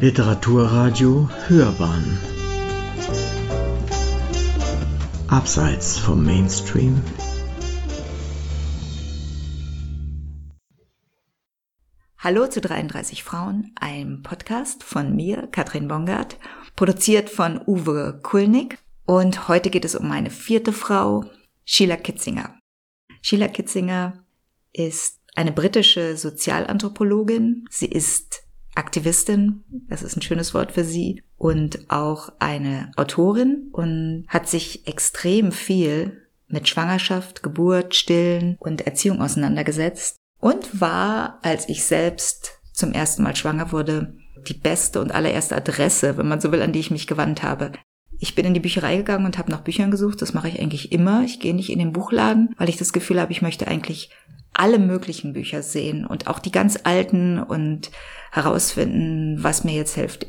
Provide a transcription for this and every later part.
Literaturradio Hörbahn Abseits vom Mainstream Hallo zu 33 Frauen, einem Podcast von mir, Katrin Bongard, produziert von Uwe Kulnig. Und heute geht es um meine vierte Frau, Sheila Kitzinger. Sheila Kitzinger ist eine britische Sozialanthropologin. Sie ist Aktivistin, das ist ein schönes Wort für sie, und auch eine Autorin und hat sich extrem viel mit Schwangerschaft, Geburt, Stillen und Erziehung auseinandergesetzt und war, als ich selbst zum ersten Mal schwanger wurde, die beste und allererste Adresse, wenn man so will, an die ich mich gewandt habe. Ich bin in die Bücherei gegangen und habe nach Büchern gesucht. Das mache ich eigentlich immer. Ich gehe nicht in den Buchladen, weil ich das Gefühl habe, ich möchte eigentlich alle möglichen Bücher sehen und auch die ganz alten und herausfinden, was mir jetzt hilft.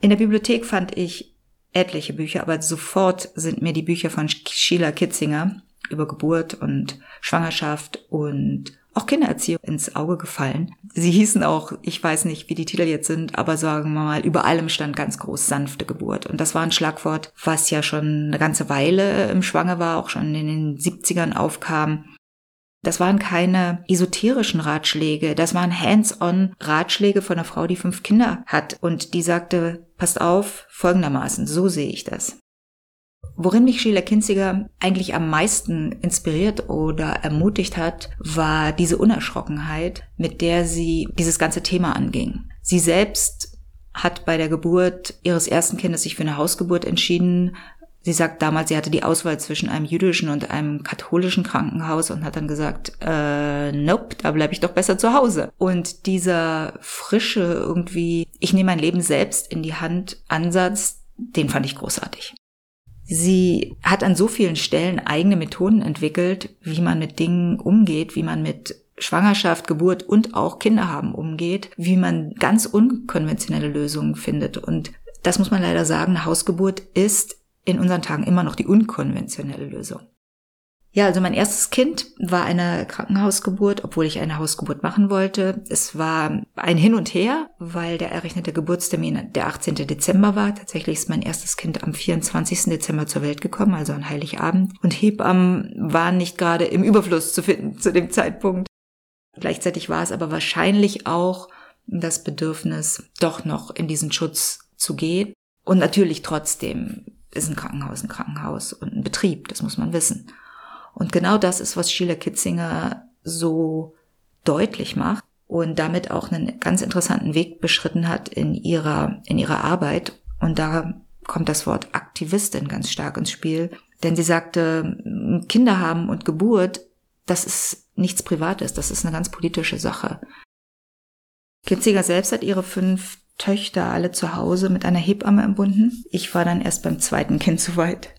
In der Bibliothek fand ich etliche Bücher, aber sofort sind mir die Bücher von Sheila Kitzinger über Geburt und Schwangerschaft und auch Kindererziehung ins Auge gefallen. Sie hießen auch, ich weiß nicht, wie die Titel jetzt sind, aber sagen wir mal, über allem stand ganz groß sanfte Geburt. Und das war ein Schlagwort, was ja schon eine ganze Weile im Schwange war, auch schon in den 70ern aufkam. Das waren keine esoterischen Ratschläge, das waren hands-on Ratschläge von einer Frau, die fünf Kinder hat und die sagte, passt auf, folgendermaßen, so sehe ich das. Worin mich Sheila Kinziger eigentlich am meisten inspiriert oder ermutigt hat, war diese Unerschrockenheit, mit der sie dieses ganze Thema anging. Sie selbst hat bei der Geburt ihres ersten Kindes sich für eine Hausgeburt entschieden, Sie sagt damals, sie hatte die Auswahl zwischen einem jüdischen und einem katholischen Krankenhaus und hat dann gesagt, äh, nope, da bleibe ich doch besser zu Hause. Und dieser frische irgendwie, ich nehme mein Leben selbst in die Hand Ansatz, den fand ich großartig. Sie hat an so vielen Stellen eigene Methoden entwickelt, wie man mit Dingen umgeht, wie man mit Schwangerschaft, Geburt und auch Kinderhaben umgeht, wie man ganz unkonventionelle Lösungen findet. Und das muss man leider sagen, eine Hausgeburt ist in unseren Tagen immer noch die unkonventionelle Lösung. Ja, also mein erstes Kind war eine Krankenhausgeburt, obwohl ich eine Hausgeburt machen wollte. Es war ein Hin und Her, weil der errechnete Geburtstermin der 18. Dezember war. Tatsächlich ist mein erstes Kind am 24. Dezember zur Welt gekommen, also an Heiligabend. Und Hebammen waren nicht gerade im Überfluss zu finden zu dem Zeitpunkt. Gleichzeitig war es aber wahrscheinlich auch das Bedürfnis, doch noch in diesen Schutz zu gehen. Und natürlich trotzdem ist ein Krankenhaus ein Krankenhaus und ein Betrieb, das muss man wissen. Und genau das ist, was Sheila Kitzinger so deutlich macht und damit auch einen ganz interessanten Weg beschritten hat in ihrer, in ihrer Arbeit. Und da kommt das Wort Aktivistin ganz stark ins Spiel. Denn sie sagte, Kinder haben und Geburt, das ist nichts Privates, das ist eine ganz politische Sache. Kitzinger selbst hat ihre fünf Töchter alle zu Hause mit einer Hebamme entbunden. Ich war dann erst beim zweiten Kind soweit.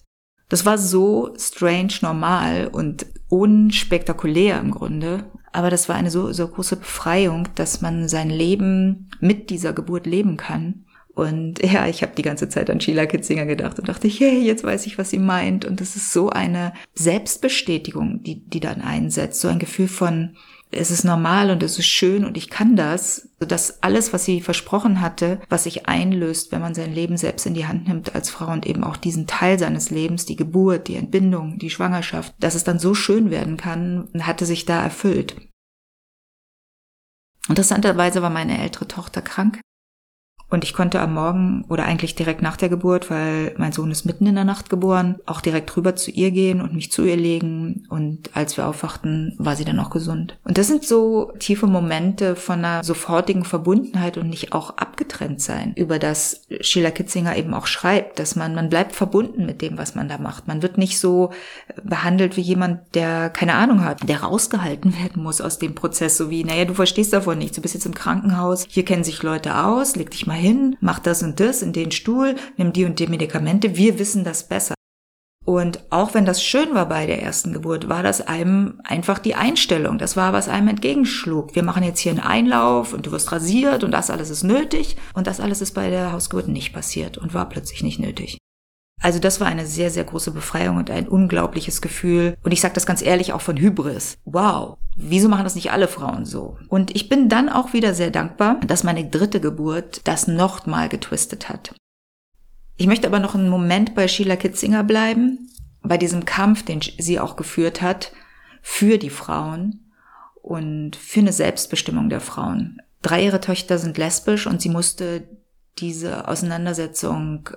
Das war so strange normal und unspektakulär im Grunde. Aber das war eine so, so große Befreiung, dass man sein Leben mit dieser Geburt leben kann. Und ja, ich habe die ganze Zeit an Sheila Kitzinger gedacht und dachte, hey, jetzt weiß ich, was sie meint. Und das ist so eine Selbstbestätigung, die, die dann einsetzt. So ein Gefühl von, es ist normal und es ist schön und ich kann das, dass alles, was sie versprochen hatte, was sich einlöst, wenn man sein Leben selbst in die Hand nimmt als Frau und eben auch diesen Teil seines Lebens, die Geburt, die Entbindung, die Schwangerschaft, dass es dann so schön werden kann, hatte sich da erfüllt. Interessanterweise war meine ältere Tochter krank und ich konnte am Morgen oder eigentlich direkt nach der Geburt, weil mein Sohn ist mitten in der Nacht geboren, auch direkt rüber zu ihr gehen und mich zu ihr legen. Und als wir aufwachten, war sie dann auch gesund. Und das sind so tiefe Momente von einer sofortigen Verbundenheit und nicht auch abgetrennt sein, über das Sheila Kitzinger eben auch schreibt, dass man, man bleibt verbunden mit dem, was man da macht. Man wird nicht so behandelt wie jemand, der keine Ahnung hat, der rausgehalten werden muss aus dem Prozess, so wie, naja, du verstehst davon nichts, du bist jetzt im Krankenhaus, hier kennen sich Leute aus, leg dich mal hin, mach das und das in den Stuhl, nimm die und die Medikamente, wir wissen das besser. Und auch wenn das schön war bei der ersten Geburt, war das einem einfach die Einstellung. Das war, was einem entgegenschlug. Wir machen jetzt hier einen Einlauf und du wirst rasiert und das alles ist nötig. Und das alles ist bei der Hausgeburt nicht passiert und war plötzlich nicht nötig. Also das war eine sehr, sehr große Befreiung und ein unglaubliches Gefühl. Und ich sage das ganz ehrlich auch von Hybris. Wow, wieso machen das nicht alle Frauen so? Und ich bin dann auch wieder sehr dankbar, dass meine dritte Geburt das noch mal getwistet hat. Ich möchte aber noch einen Moment bei Sheila Kitzinger bleiben, bei diesem Kampf, den sie auch geführt hat für die Frauen und für eine Selbstbestimmung der Frauen. Drei ihrer Töchter sind lesbisch und sie musste diese Auseinandersetzung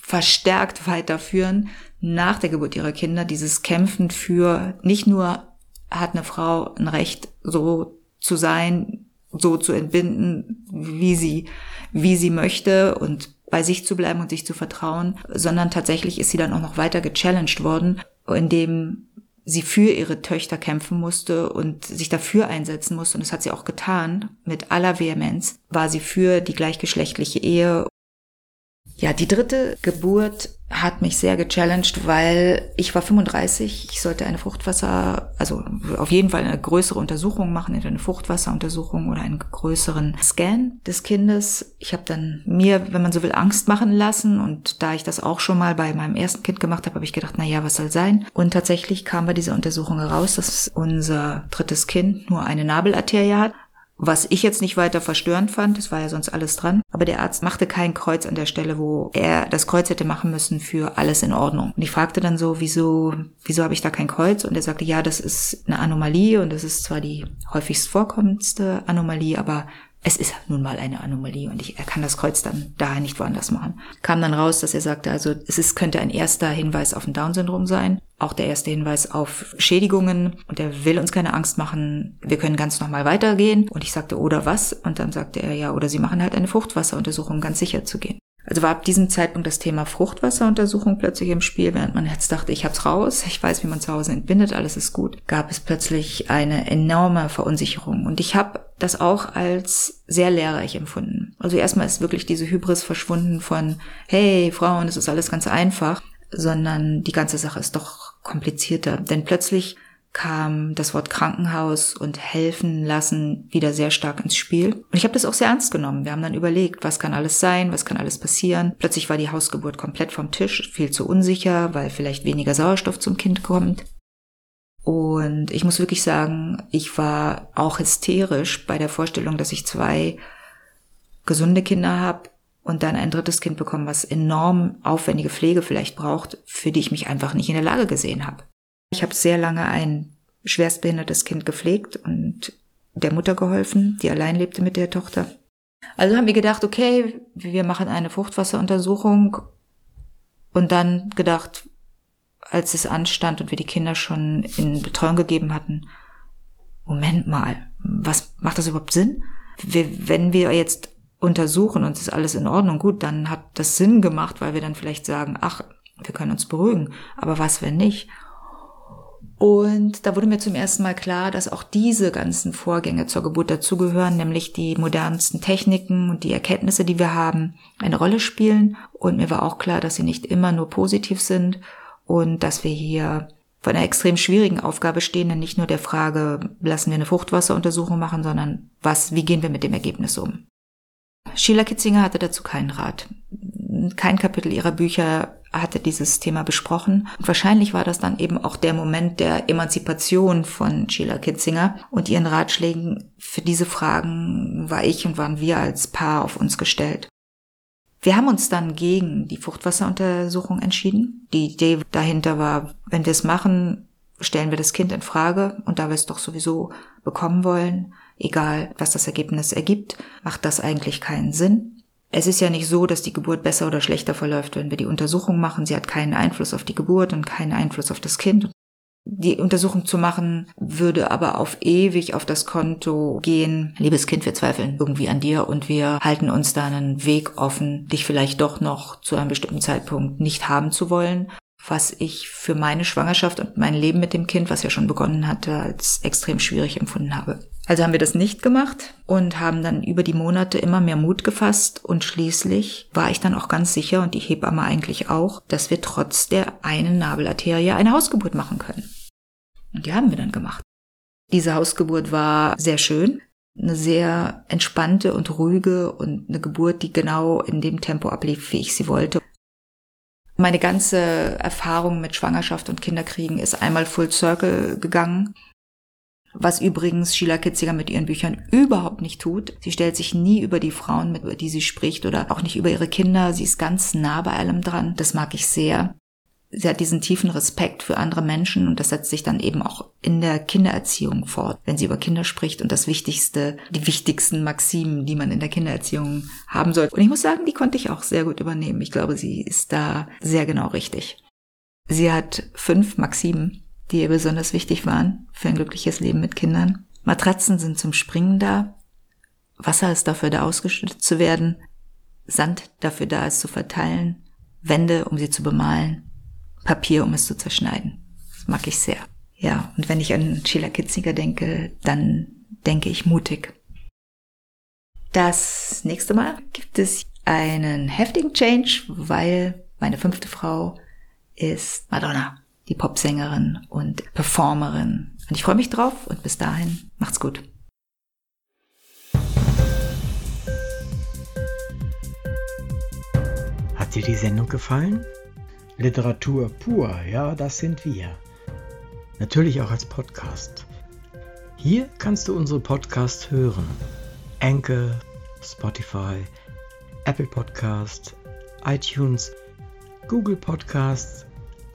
verstärkt weiterführen nach der Geburt ihrer Kinder, dieses Kämpfen für nicht nur hat eine Frau ein Recht, so zu sein, so zu entbinden, wie sie, wie sie möchte und bei sich zu bleiben und sich zu vertrauen, sondern tatsächlich ist sie dann auch noch weiter gechallenged worden, indem sie für ihre Töchter kämpfen musste und sich dafür einsetzen musste. Und das hat sie auch getan. Mit aller Vehemenz war sie für die gleichgeschlechtliche Ehe ja, die dritte Geburt hat mich sehr gechallenged, weil ich war 35, ich sollte eine Fruchtwasser, also auf jeden Fall eine größere Untersuchung machen, eine Fruchtwasseruntersuchung oder einen größeren Scan des Kindes. Ich habe dann mir, wenn man so will, Angst machen lassen und da ich das auch schon mal bei meinem ersten Kind gemacht habe, habe ich gedacht, na ja, was soll sein? Und tatsächlich kam bei dieser Untersuchung heraus, dass unser drittes Kind nur eine Nabelarterie hat was ich jetzt nicht weiter verstörend fand, es war ja sonst alles dran. Aber der Arzt machte kein Kreuz an der Stelle, wo er das Kreuz hätte machen müssen für alles in Ordnung. Und ich fragte dann so, wieso, wieso habe ich da kein Kreuz? Und er sagte, ja, das ist eine Anomalie und das ist zwar die häufigst vorkommendste Anomalie, aber es ist nun mal eine Anomalie und ich, er kann das Kreuz dann daher nicht woanders machen. Kam dann raus, dass er sagte, also es ist, könnte ein erster Hinweis auf ein Down-Syndrom sein, auch der erste Hinweis auf Schädigungen und er will uns keine Angst machen, wir können ganz normal weitergehen. Und ich sagte, oder was? Und dann sagte er, ja, oder sie machen halt eine Fruchtwasseruntersuchung, um ganz sicher zu gehen. Also war ab diesem Zeitpunkt das Thema Fruchtwasseruntersuchung plötzlich im Spiel, während man jetzt dachte, ich hab's raus, ich weiß, wie man zu Hause entbindet, alles ist gut, gab es plötzlich eine enorme Verunsicherung. Und ich habe das auch als sehr lehrreich empfunden. Also erstmal ist wirklich diese Hybris verschwunden von, hey, Frauen, es ist alles ganz einfach, sondern die ganze Sache ist doch komplizierter. Denn plötzlich kam das Wort Krankenhaus und helfen lassen wieder sehr stark ins Spiel. Und ich habe das auch sehr ernst genommen. Wir haben dann überlegt, was kann alles sein, was kann alles passieren. Plötzlich war die Hausgeburt komplett vom Tisch, viel zu unsicher, weil vielleicht weniger Sauerstoff zum Kind kommt. Und ich muss wirklich sagen, ich war auch hysterisch bei der Vorstellung, dass ich zwei gesunde Kinder habe und dann ein drittes Kind bekomme, was enorm aufwendige Pflege vielleicht braucht, für die ich mich einfach nicht in der Lage gesehen habe. Ich habe sehr lange ein schwerstbehindertes Kind gepflegt und der Mutter geholfen, die allein lebte mit der Tochter. Also haben wir gedacht, okay, wir machen eine Fruchtwasseruntersuchung und dann gedacht, als es anstand und wir die Kinder schon in Betreuung gegeben hatten, Moment mal, was macht das überhaupt Sinn? Wir, wenn wir jetzt untersuchen und es ist alles in Ordnung, gut, dann hat das Sinn gemacht, weil wir dann vielleicht sagen, ach, wir können uns beruhigen, aber was, wenn nicht? Und da wurde mir zum ersten Mal klar, dass auch diese ganzen Vorgänge zur Geburt dazugehören, nämlich die modernsten Techniken und die Erkenntnisse, die wir haben, eine Rolle spielen. Und mir war auch klar, dass sie nicht immer nur positiv sind und dass wir hier vor einer extrem schwierigen Aufgabe stehen, denn nicht nur der Frage, lassen wir eine Fruchtwasseruntersuchung machen, sondern was, wie gehen wir mit dem Ergebnis um? Sheila Kitzinger hatte dazu keinen Rat. Kein Kapitel ihrer Bücher hatte dieses Thema besprochen. Und wahrscheinlich war das dann eben auch der Moment der Emanzipation von Sheila Kitzinger und ihren Ratschlägen. Für diese Fragen war ich und waren wir als Paar auf uns gestellt. Wir haben uns dann gegen die Fruchtwasseruntersuchung entschieden. Die Idee dahinter war, wenn wir es machen, stellen wir das Kind in Frage und da wir es doch sowieso bekommen wollen, egal was das Ergebnis ergibt, macht das eigentlich keinen Sinn. Es ist ja nicht so, dass die Geburt besser oder schlechter verläuft, wenn wir die Untersuchung machen. Sie hat keinen Einfluss auf die Geburt und keinen Einfluss auf das Kind. Die Untersuchung zu machen, würde aber auf ewig auf das Konto gehen. Liebes Kind, wir zweifeln irgendwie an dir und wir halten uns da einen Weg offen, dich vielleicht doch noch zu einem bestimmten Zeitpunkt nicht haben zu wollen was ich für meine Schwangerschaft und mein Leben mit dem Kind, was ja schon begonnen hatte, als extrem schwierig empfunden habe. Also haben wir das nicht gemacht und haben dann über die Monate immer mehr Mut gefasst und schließlich war ich dann auch ganz sicher und die Hebamme eigentlich auch, dass wir trotz der einen Nabelarterie eine Hausgeburt machen können. Und die haben wir dann gemacht. Diese Hausgeburt war sehr schön, eine sehr entspannte und ruhige und eine Geburt, die genau in dem Tempo ablief, wie ich sie wollte. Meine ganze Erfahrung mit Schwangerschaft und Kinderkriegen ist einmal full circle gegangen. Was übrigens Sheila Kitziger mit ihren Büchern überhaupt nicht tut. Sie stellt sich nie über die Frauen, mit die sie spricht oder auch nicht über ihre Kinder. Sie ist ganz nah bei allem dran. Das mag ich sehr sie hat diesen tiefen Respekt für andere Menschen und das setzt sich dann eben auch in der Kindererziehung fort, wenn sie über Kinder spricht und das Wichtigste, die wichtigsten Maximen, die man in der Kindererziehung haben soll. Und ich muss sagen, die konnte ich auch sehr gut übernehmen. Ich glaube, sie ist da sehr genau richtig. Sie hat fünf Maximen, die ihr besonders wichtig waren für ein glückliches Leben mit Kindern. Matratzen sind zum Springen da. Wasser ist dafür da ausgeschüttet zu werden. Sand dafür da ist zu verteilen. Wände, um sie zu bemalen. Papier, um es zu zerschneiden. Das mag ich sehr. Ja, und wenn ich an Sheila Kitzinger denke, dann denke ich mutig. Das nächste Mal gibt es einen heftigen Change, weil meine fünfte Frau ist Madonna, die Popsängerin und Performerin. Und ich freue mich drauf und bis dahin macht's gut. Hat dir die Sendung gefallen? Literatur pur, ja, das sind wir. Natürlich auch als Podcast. Hier kannst du unsere Podcasts hören. Anchor, Spotify, Apple Podcast, iTunes, Google Podcasts,